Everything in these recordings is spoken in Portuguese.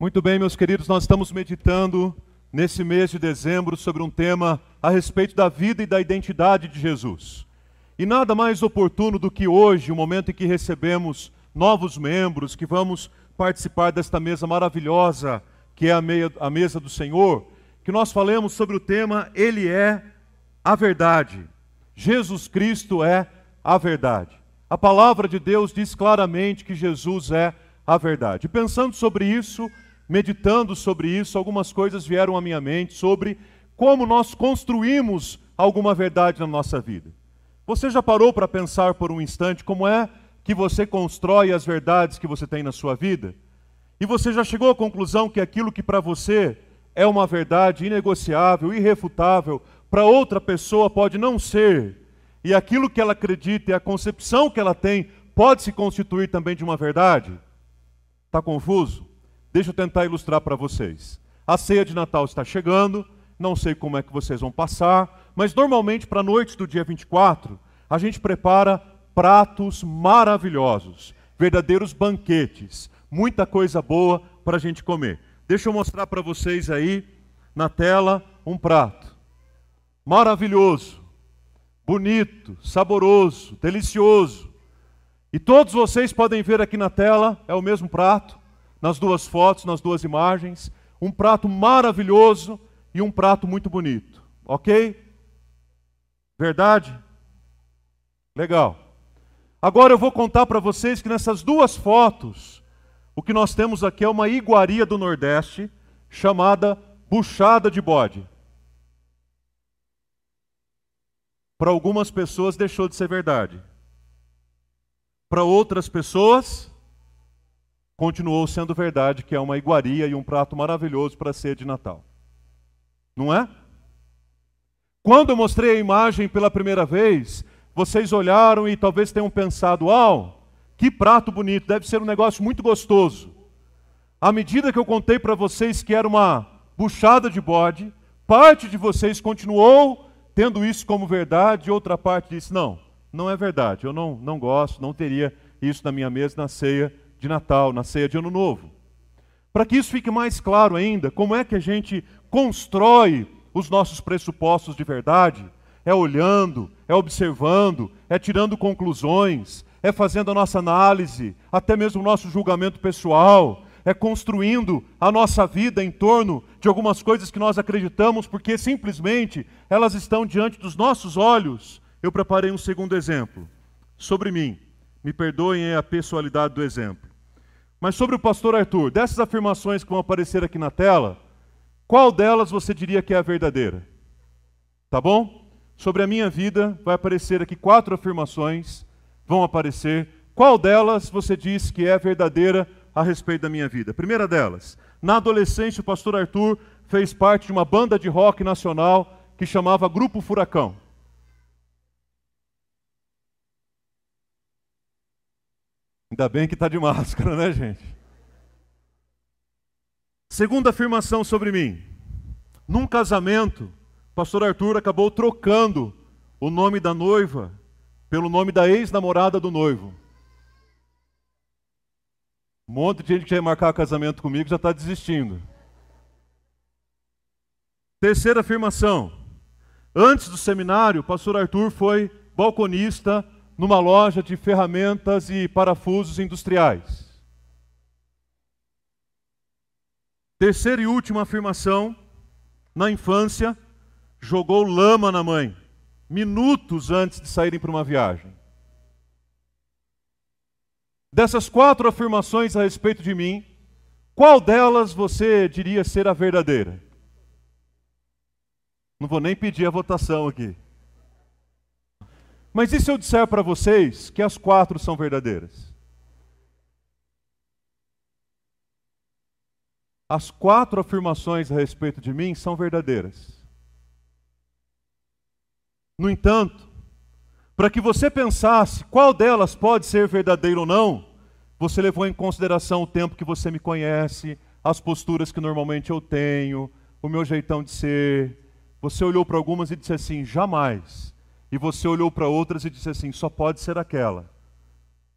Muito bem, meus queridos, nós estamos meditando nesse mês de dezembro sobre um tema a respeito da vida e da identidade de Jesus. E nada mais oportuno do que hoje, o momento em que recebemos novos membros, que vamos participar desta mesa maravilhosa, que é a, meia, a mesa do Senhor, que nós falemos sobre o tema Ele é a verdade. Jesus Cristo é a verdade. A palavra de Deus diz claramente que Jesus é a verdade. Pensando sobre isso, meditando sobre isso, algumas coisas vieram à minha mente sobre como nós construímos alguma verdade na nossa vida. Você já parou para pensar por um instante como é que você constrói as verdades que você tem na sua vida? E você já chegou à conclusão que aquilo que para você é uma verdade inegociável, irrefutável, para outra pessoa pode não ser, e aquilo que ela acredita e a concepção que ela tem pode se constituir também de uma verdade? Está confuso? Deixa eu tentar ilustrar para vocês. A ceia de Natal está chegando, não sei como é que vocês vão passar, mas normalmente para a noite do dia 24, a gente prepara pratos maravilhosos, verdadeiros banquetes, muita coisa boa para a gente comer. Deixa eu mostrar para vocês aí na tela um prato maravilhoso, bonito, saboroso, delicioso. E todos vocês podem ver aqui na tela, é o mesmo prato nas duas fotos, nas duas imagens, um prato maravilhoso e um prato muito bonito. Ok? Verdade? Legal. Agora eu vou contar para vocês que nessas duas fotos, o que nós temos aqui é uma iguaria do Nordeste chamada buchada de bode. Para algumas pessoas deixou de ser verdade. Para outras pessoas, continuou sendo verdade que é uma iguaria e um prato maravilhoso para ser de Natal. Não é? Quando eu mostrei a imagem pela primeira vez, vocês olharam e talvez tenham pensado: "Uau, que prato bonito, deve ser um negócio muito gostoso". À medida que eu contei para vocês que era uma buchada de bode, parte de vocês continuou tendo isso como verdade, e outra parte disse: "Não, não é verdade. Eu não não gosto, não teria isso na minha mesa na ceia de Natal, na ceia de Ano Novo. Para que isso fique mais claro ainda, como é que a gente constrói os nossos pressupostos de verdade? É olhando, é observando, é tirando conclusões, é fazendo a nossa análise, até mesmo o nosso julgamento pessoal, é construindo a nossa vida em torno de algumas coisas que nós acreditamos, porque simplesmente elas estão diante dos nossos olhos. Eu preparei um segundo exemplo sobre mim. Me perdoem a pessoalidade do exemplo. Mas sobre o pastor Arthur, dessas afirmações que vão aparecer aqui na tela, qual delas você diria que é a verdadeira? Tá bom? Sobre a minha vida, vai aparecer aqui quatro afirmações, vão aparecer. Qual delas você diz que é verdadeira a respeito da minha vida? Primeira delas, na adolescência, o pastor Arthur fez parte de uma banda de rock nacional que chamava Grupo Furacão. Ainda bem que está de máscara, né, gente? Segunda afirmação sobre mim. Num casamento, pastor Arthur acabou trocando o nome da noiva pelo nome da ex-namorada do noivo. Um monte de gente que quer marcar casamento comigo já está desistindo. Terceira afirmação. Antes do seminário, pastor Arthur foi balconista numa loja de ferramentas e parafusos industriais. Terceira e última afirmação: na infância, jogou lama na mãe, minutos antes de saírem para uma viagem. Dessas quatro afirmações a respeito de mim, qual delas você diria ser a verdadeira? Não vou nem pedir a votação aqui. Mas e se eu disser para vocês que as quatro são verdadeiras? As quatro afirmações a respeito de mim são verdadeiras. No entanto, para que você pensasse qual delas pode ser verdadeira ou não, você levou em consideração o tempo que você me conhece, as posturas que normalmente eu tenho, o meu jeitão de ser. Você olhou para algumas e disse assim: jamais e você olhou para outras e disse assim: só pode ser aquela.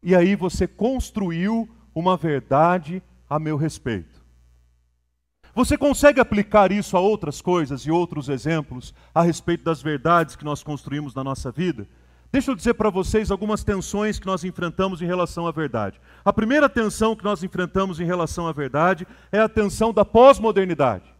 E aí você construiu uma verdade a meu respeito. Você consegue aplicar isso a outras coisas e outros exemplos a respeito das verdades que nós construímos na nossa vida? Deixa eu dizer para vocês algumas tensões que nós enfrentamos em relação à verdade. A primeira tensão que nós enfrentamos em relação à verdade é a tensão da pós-modernidade.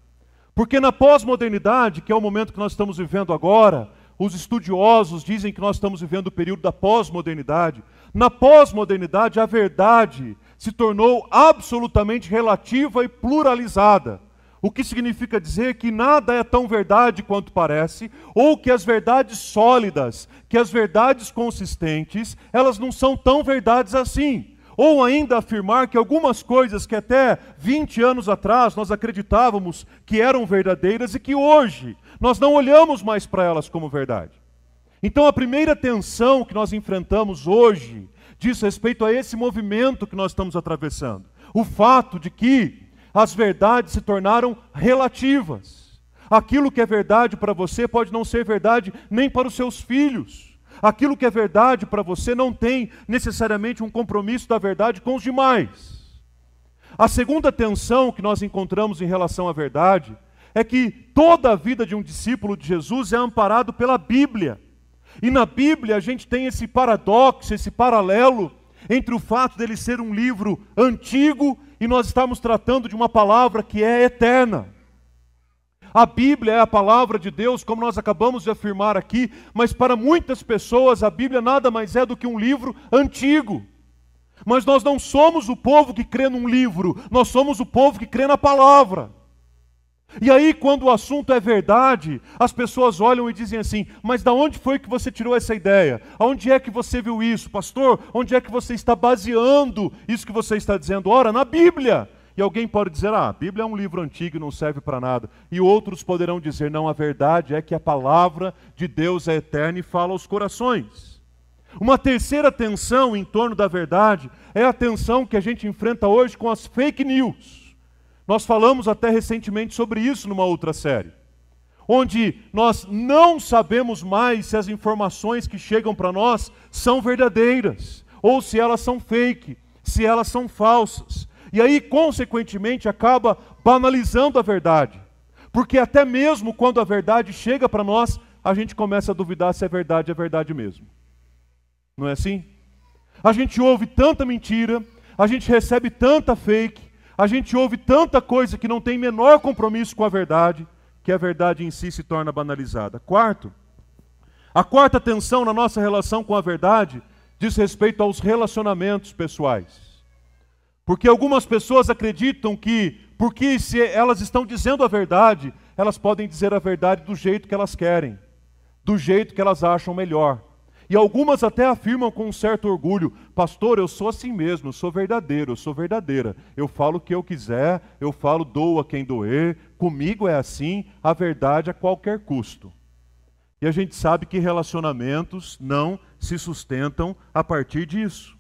Porque na pós-modernidade, que é o momento que nós estamos vivendo agora, os estudiosos dizem que nós estamos vivendo o período da pós-modernidade. Na pós-modernidade, a verdade se tornou absolutamente relativa e pluralizada. O que significa dizer que nada é tão verdade quanto parece, ou que as verdades sólidas, que as verdades consistentes, elas não são tão verdades assim. Ou ainda afirmar que algumas coisas que até 20 anos atrás nós acreditávamos que eram verdadeiras e que hoje nós não olhamos mais para elas como verdade. Então a primeira tensão que nós enfrentamos hoje diz respeito a esse movimento que nós estamos atravessando. O fato de que as verdades se tornaram relativas. Aquilo que é verdade para você pode não ser verdade nem para os seus filhos. Aquilo que é verdade para você não tem necessariamente um compromisso da verdade com os demais. A segunda tensão que nós encontramos em relação à verdade é que toda a vida de um discípulo de Jesus é amparado pela Bíblia. E na Bíblia a gente tem esse paradoxo, esse paralelo entre o fato dele ser um livro antigo e nós estamos tratando de uma palavra que é eterna. A Bíblia é a palavra de Deus, como nós acabamos de afirmar aqui, mas para muitas pessoas a Bíblia nada mais é do que um livro antigo. Mas nós não somos o povo que crê num livro, nós somos o povo que crê na palavra. E aí, quando o assunto é verdade, as pessoas olham e dizem assim: Mas da onde foi que você tirou essa ideia? Aonde é que você viu isso, pastor? Onde é que você está baseando isso que você está dizendo? Ora, na Bíblia. E alguém pode dizer: Ah, a Bíblia é um livro antigo e não serve para nada. E outros poderão dizer: Não, a verdade é que a palavra de Deus é eterna e fala aos corações. Uma terceira tensão em torno da verdade é a tensão que a gente enfrenta hoje com as fake news. Nós falamos até recentemente sobre isso numa outra série, onde nós não sabemos mais se as informações que chegam para nós são verdadeiras ou se elas são fake, se elas são falsas. E aí, consequentemente, acaba banalizando a verdade. Porque até mesmo quando a verdade chega para nós, a gente começa a duvidar se é verdade, é verdade mesmo. Não é assim? A gente ouve tanta mentira, a gente recebe tanta fake, a gente ouve tanta coisa que não tem menor compromisso com a verdade, que a verdade em si se torna banalizada. Quarto, a quarta tensão na nossa relação com a verdade diz respeito aos relacionamentos pessoais. Porque algumas pessoas acreditam que, porque se elas estão dizendo a verdade, elas podem dizer a verdade do jeito que elas querem, do jeito que elas acham melhor. E algumas até afirmam com um certo orgulho: Pastor, eu sou assim mesmo, eu sou verdadeiro, eu sou verdadeira. Eu falo o que eu quiser, eu falo doa quem doer, comigo é assim, a verdade a qualquer custo. E a gente sabe que relacionamentos não se sustentam a partir disso.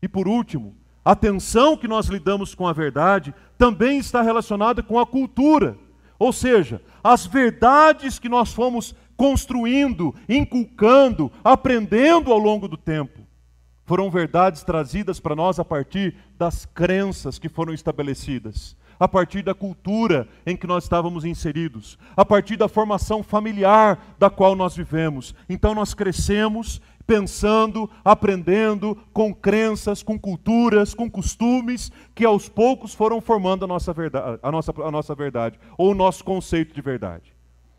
E por último, a tensão que nós lidamos com a verdade também está relacionada com a cultura. Ou seja, as verdades que nós fomos construindo, inculcando, aprendendo ao longo do tempo. Foram verdades trazidas para nós a partir das crenças que foram estabelecidas, a partir da cultura em que nós estávamos inseridos, a partir da formação familiar da qual nós vivemos. Então nós crescemos pensando, aprendendo com crenças, com culturas, com costumes que aos poucos foram formando a nossa verdade, a nossa, a nossa verdade ou o nosso conceito de verdade.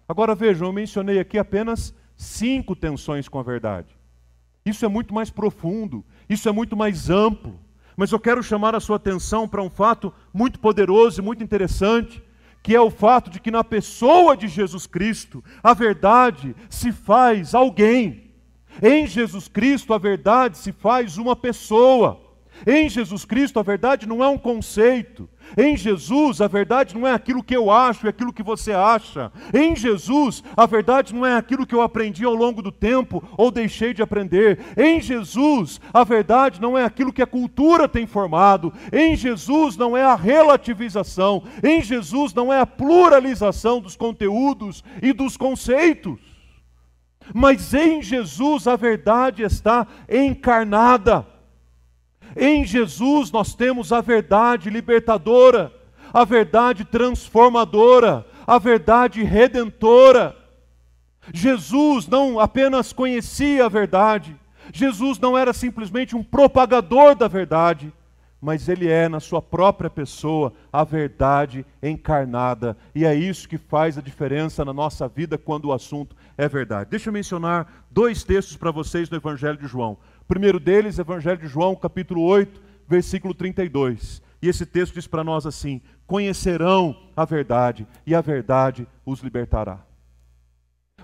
Agora vejam, eu mencionei aqui apenas cinco tensões com a verdade. Isso é muito mais profundo, isso é muito mais amplo. Mas eu quero chamar a sua atenção para um fato muito poderoso e muito interessante, que é o fato de que na pessoa de Jesus Cristo, a verdade se faz alguém. Em Jesus Cristo, a verdade se faz uma pessoa. Em Jesus Cristo, a verdade não é um conceito. Em Jesus, a verdade não é aquilo que eu acho, é aquilo que você acha. Em Jesus, a verdade não é aquilo que eu aprendi ao longo do tempo ou deixei de aprender. Em Jesus, a verdade não é aquilo que a cultura tem formado. Em Jesus, não é a relativização. Em Jesus, não é a pluralização dos conteúdos e dos conceitos. Mas em Jesus, a verdade está encarnada. Em Jesus nós temos a verdade libertadora. a verdade transformadora, a verdade redentora. Jesus não apenas conhecia a verdade, Jesus não era simplesmente um propagador da verdade, mas ele é, na sua própria pessoa, a verdade encarnada. E é isso que faz a diferença na nossa vida quando o assunto é verdade. Deixa eu mencionar dois textos para vocês no Evangelho de João. O primeiro deles, Evangelho de João, capítulo 8, versículo 32. E esse texto diz para nós assim: Conhecerão a verdade, e a verdade os libertará.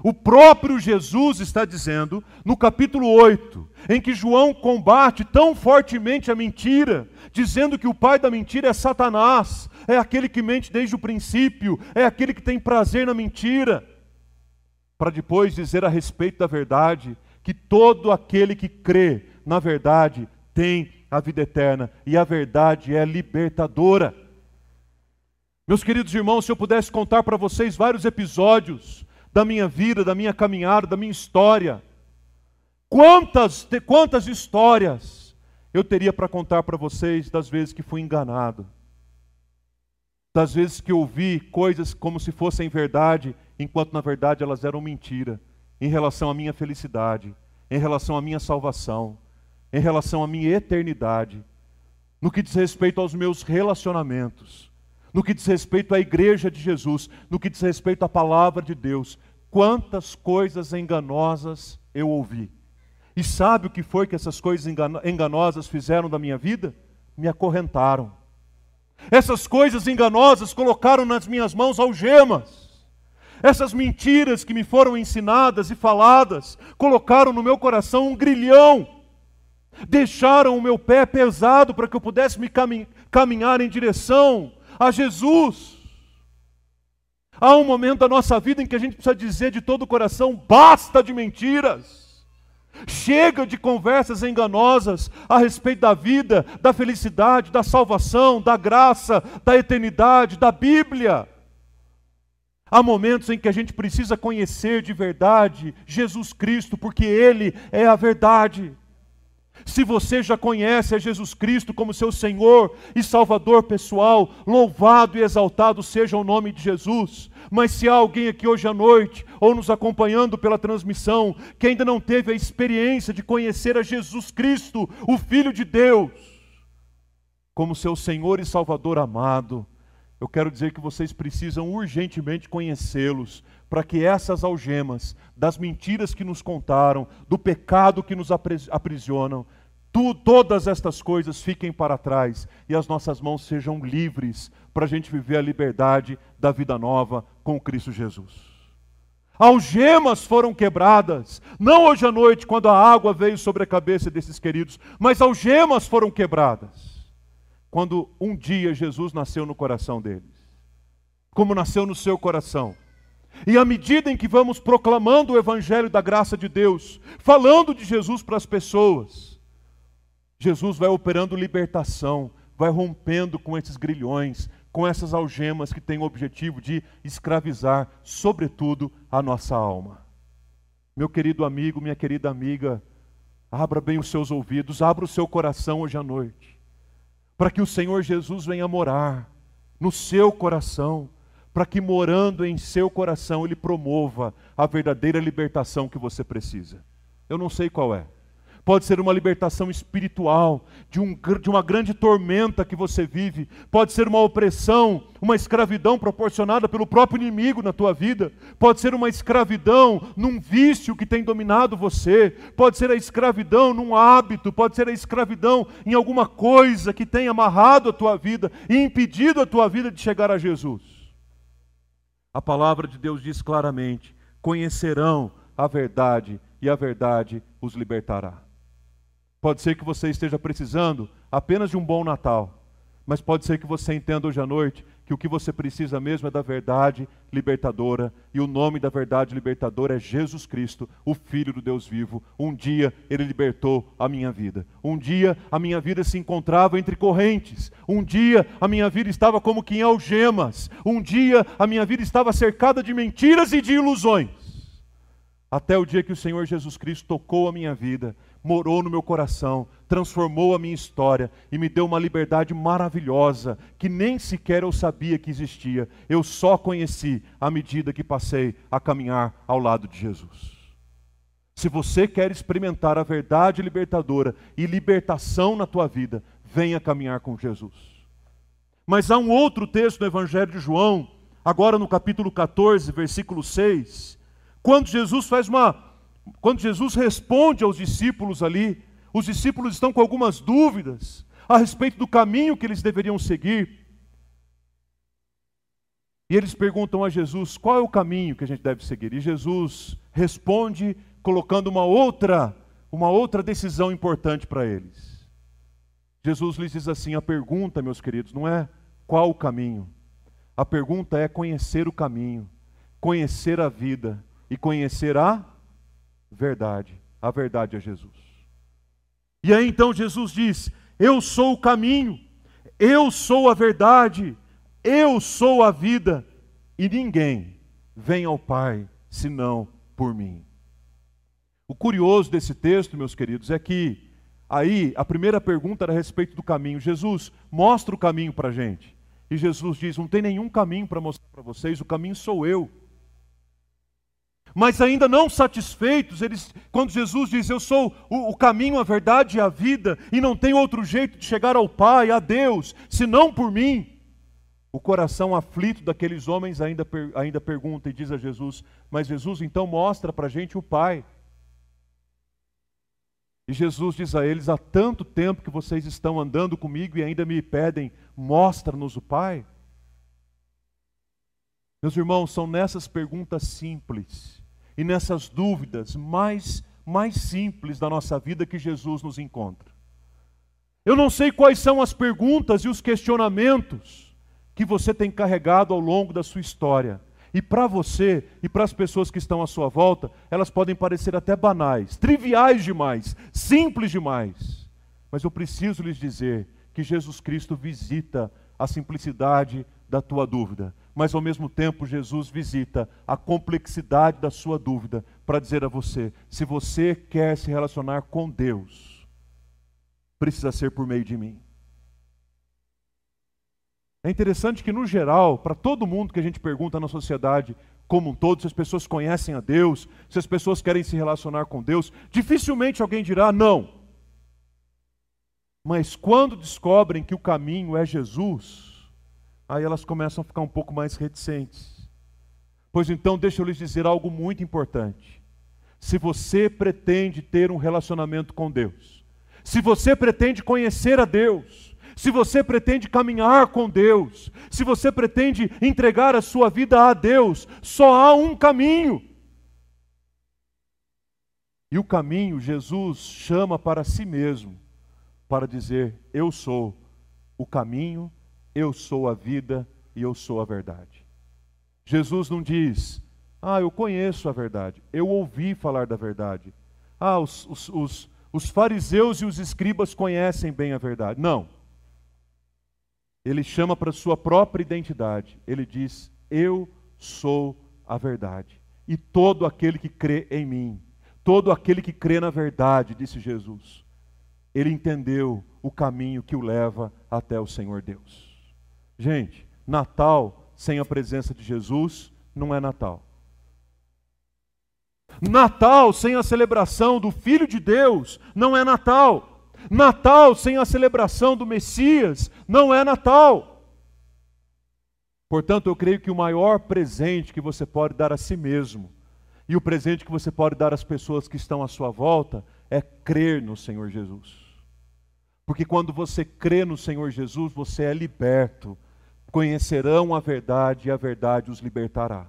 O próprio Jesus está dizendo, no capítulo 8, em que João combate tão fortemente a mentira, dizendo que o pai da mentira é Satanás, é aquele que mente desde o princípio, é aquele que tem prazer na mentira, para depois dizer a respeito da verdade, que todo aquele que crê na verdade tem a vida eterna, e a verdade é libertadora. Meus queridos irmãos, se eu pudesse contar para vocês vários episódios da minha vida, da minha caminhada, da minha história. Quantas, quantas histórias eu teria para contar para vocês das vezes que fui enganado, das vezes que ouvi coisas como se fossem verdade, enquanto na verdade elas eram mentira, em relação à minha felicidade, em relação à minha salvação, em relação à minha eternidade, no que diz respeito aos meus relacionamentos no que diz respeito à igreja de Jesus, no que diz respeito à palavra de Deus. Quantas coisas enganosas eu ouvi. E sabe o que foi que essas coisas enganosas fizeram da minha vida? Me acorrentaram. Essas coisas enganosas colocaram nas minhas mãos algemas. Essas mentiras que me foram ensinadas e faladas colocaram no meu coração um grilhão. Deixaram o meu pé pesado para que eu pudesse me caminhar em direção a Jesus. Há um momento da nossa vida em que a gente precisa dizer de todo o coração: basta de mentiras. Chega de conversas enganosas a respeito da vida, da felicidade, da salvação, da graça, da eternidade, da Bíblia. Há momentos em que a gente precisa conhecer de verdade Jesus Cristo, porque Ele é a verdade. Se você já conhece a Jesus Cristo como seu Senhor e Salvador pessoal, louvado e exaltado seja o nome de Jesus. Mas se há alguém aqui hoje à noite, ou nos acompanhando pela transmissão, que ainda não teve a experiência de conhecer a Jesus Cristo, o Filho de Deus, como seu Senhor e Salvador amado, eu quero dizer que vocês precisam urgentemente conhecê-los, para que essas algemas, das mentiras que nos contaram, do pecado que nos aprisionam, tu, todas estas coisas fiquem para trás e as nossas mãos sejam livres para a gente viver a liberdade da vida nova com Cristo Jesus. Algemas foram quebradas, não hoje à noite, quando a água veio sobre a cabeça desses queridos, mas algemas foram quebradas quando um dia Jesus nasceu no coração deles. Como nasceu no seu coração e à medida em que vamos proclamando o Evangelho da graça de Deus, falando de Jesus para as pessoas, Jesus vai operando libertação, vai rompendo com esses grilhões, com essas algemas que têm o objetivo de escravizar, sobretudo, a nossa alma. Meu querido amigo, minha querida amiga, abra bem os seus ouvidos, abra o seu coração hoje à noite, para que o Senhor Jesus venha morar no seu coração para que morando em seu coração ele promova a verdadeira libertação que você precisa. Eu não sei qual é. Pode ser uma libertação espiritual, de, um, de uma grande tormenta que você vive. Pode ser uma opressão, uma escravidão proporcionada pelo próprio inimigo na tua vida. Pode ser uma escravidão num vício que tem dominado você. Pode ser a escravidão num hábito. Pode ser a escravidão em alguma coisa que tem amarrado a tua vida e impedido a tua vida de chegar a Jesus. A palavra de Deus diz claramente: conhecerão a verdade e a verdade os libertará. Pode ser que você esteja precisando apenas de um bom Natal, mas pode ser que você entenda hoje à noite que o que você precisa mesmo é da verdade libertadora, e o nome da verdade libertadora é Jesus Cristo, o Filho do Deus vivo. Um dia ele libertou a minha vida. Um dia a minha vida se encontrava entre correntes. Um dia a minha vida estava como que em algemas. Um dia a minha vida estava cercada de mentiras e de ilusões. Até o dia que o Senhor Jesus Cristo tocou a minha vida, morou no meu coração, transformou a minha história e me deu uma liberdade maravilhosa que nem sequer eu sabia que existia. Eu só conheci à medida que passei a caminhar ao lado de Jesus. Se você quer experimentar a verdade libertadora e libertação na tua vida, venha caminhar com Jesus. Mas há um outro texto no Evangelho de João, agora no capítulo 14, versículo 6, quando Jesus faz uma quando Jesus responde aos discípulos ali, os discípulos estão com algumas dúvidas a respeito do caminho que eles deveriam seguir. E eles perguntam a Jesus qual é o caminho que a gente deve seguir. E Jesus responde colocando uma outra, uma outra decisão importante para eles. Jesus lhes diz assim: a pergunta, meus queridos, não é qual o caminho. A pergunta é conhecer o caminho, conhecer a vida e conhecer a verdade. A verdade é Jesus. E aí então Jesus diz: Eu sou o caminho, eu sou a verdade, eu sou a vida, e ninguém vem ao Pai senão por mim. O curioso desse texto, meus queridos, é que aí a primeira pergunta era a respeito do caminho. Jesus, mostra o caminho para a gente. E Jesus diz: Não tem nenhum caminho para mostrar para vocês, o caminho sou eu. Mas ainda não satisfeitos, eles, quando Jesus diz: Eu sou o, o, caminho, a verdade e a vida, e não tem outro jeito de chegar ao Pai, a Deus, senão por mim. O coração aflito daqueles homens ainda, ainda pergunta e diz a Jesus: Mas Jesus, então mostra para a gente o Pai. E Jesus diz a eles: Há tanto tempo que vocês estão andando comigo e ainda me pedem, mostra-nos o Pai. Meus irmãos, são nessas perguntas simples e nessas dúvidas mais, mais simples da nossa vida que Jesus nos encontra. Eu não sei quais são as perguntas e os questionamentos que você tem carregado ao longo da sua história. E para você e para as pessoas que estão à sua volta, elas podem parecer até banais, triviais demais, simples demais. Mas eu preciso lhes dizer que Jesus Cristo visita a simplicidade da tua dúvida, mas ao mesmo tempo Jesus visita a complexidade da sua dúvida para dizer a você: se você quer se relacionar com Deus, precisa ser por meio de mim. É interessante que, no geral, para todo mundo que a gente pergunta na sociedade como um todo, se as pessoas conhecem a Deus, se as pessoas querem se relacionar com Deus, dificilmente alguém dirá não. Mas quando descobrem que o caminho é Jesus, aí elas começam a ficar um pouco mais reticentes. Pois então, deixa eu lhes dizer algo muito importante. Se você pretende ter um relacionamento com Deus, se você pretende conhecer a Deus, se você pretende caminhar com Deus, se você pretende entregar a sua vida a Deus, só há um caminho. E o caminho Jesus chama para si mesmo, para dizer: Eu sou o caminho, eu sou a vida e eu sou a verdade. Jesus não diz, ah, eu conheço a verdade, eu ouvi falar da verdade. Ah, os, os, os, os fariseus e os escribas conhecem bem a verdade. Não. Ele chama para sua própria identidade. Ele diz: Eu sou a verdade. E todo aquele que crê em mim, todo aquele que crê na verdade, disse Jesus, ele entendeu o caminho que o leva até o Senhor Deus. Gente, Natal sem a presença de Jesus não é Natal. Natal sem a celebração do Filho de Deus não é Natal. Natal sem a celebração do Messias não é Natal. Portanto, eu creio que o maior presente que você pode dar a si mesmo e o presente que você pode dar às pessoas que estão à sua volta é crer no Senhor Jesus. Porque quando você crê no Senhor Jesus, você é liberto conhecerão a verdade e a verdade os libertará.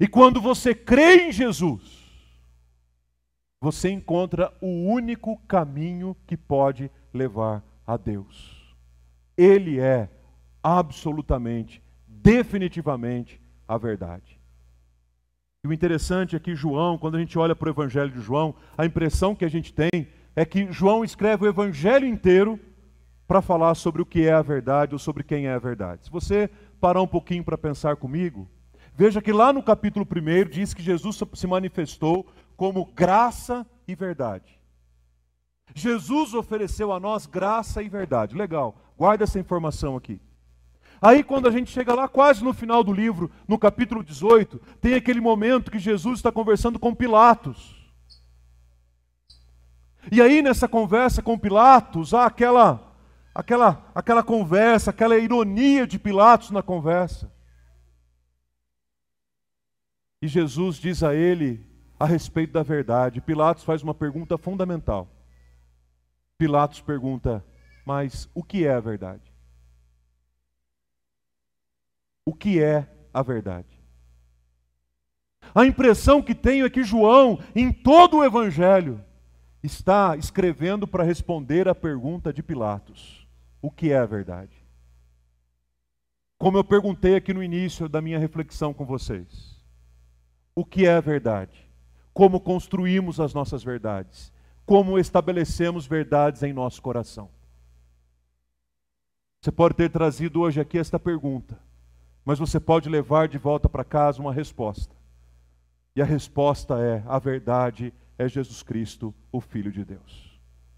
E quando você crê em Jesus, você encontra o único caminho que pode levar a Deus. Ele é absolutamente, definitivamente a verdade. E o interessante é que João, quando a gente olha para o Evangelho de João, a impressão que a gente tem é que João escreve o Evangelho inteiro para falar sobre o que é a verdade ou sobre quem é a verdade. Se você parar um pouquinho para pensar comigo, veja que lá no capítulo 1 diz que Jesus se manifestou como graça e verdade. Jesus ofereceu a nós graça e verdade. Legal, guarda essa informação aqui. Aí, quando a gente chega lá, quase no final do livro, no capítulo 18, tem aquele momento que Jesus está conversando com Pilatos. E aí, nessa conversa com Pilatos, há aquela, aquela, aquela conversa, aquela ironia de Pilatos na conversa. E Jesus diz a ele a respeito da verdade. Pilatos faz uma pergunta fundamental. Pilatos pergunta: Mas o que é a verdade? O que é a verdade? A impressão que tenho é que João, em todo o Evangelho, está escrevendo para responder à pergunta de Pilatos: O que é a verdade? Como eu perguntei aqui no início da minha reflexão com vocês: O que é a verdade? Como construímos as nossas verdades? como estabelecemos verdades em nosso coração. Você pode ter trazido hoje aqui esta pergunta, mas você pode levar de volta para casa uma resposta. E a resposta é: a verdade é Jesus Cristo, o Filho de Deus.